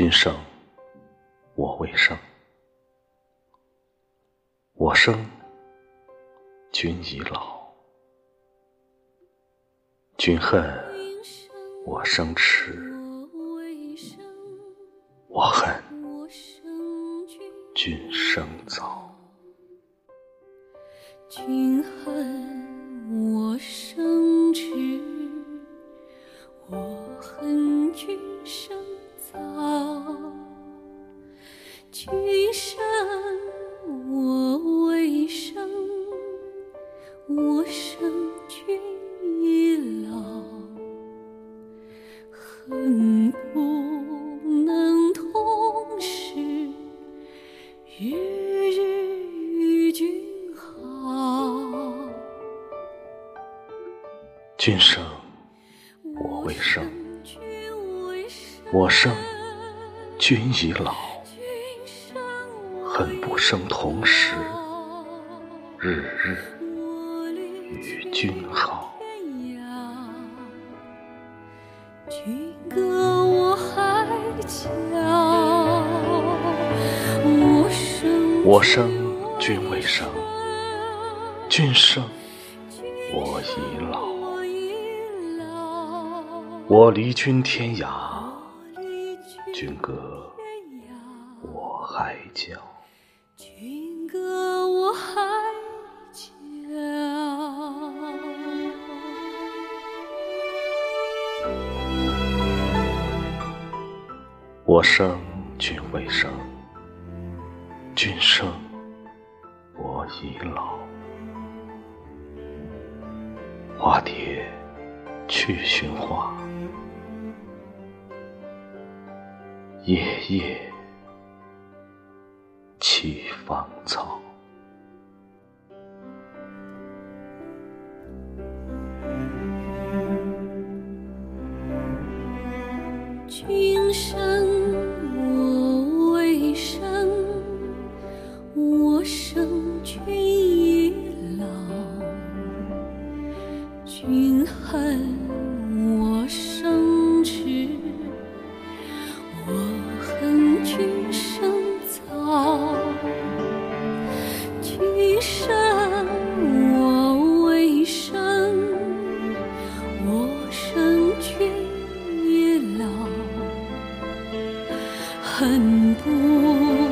君生我未生，我生君已老。君恨我生迟，我恨君生早。君恨君生我未生，君未生，我生君已老。恨不生同时，日日与君好。君歌我海角。我生君未生，君生我已老。我，离君天涯，君歌。我海角。君歌我海角。我生君未生，君生我已老。花蝶去寻花，夜夜栖芳草。君生我未生，我生君已老。君恨我生迟，我恨君生早。君生我未生，我生君已老。恨不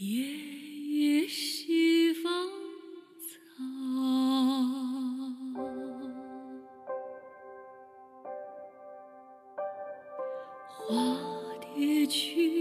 夜夜西风草。花蝶去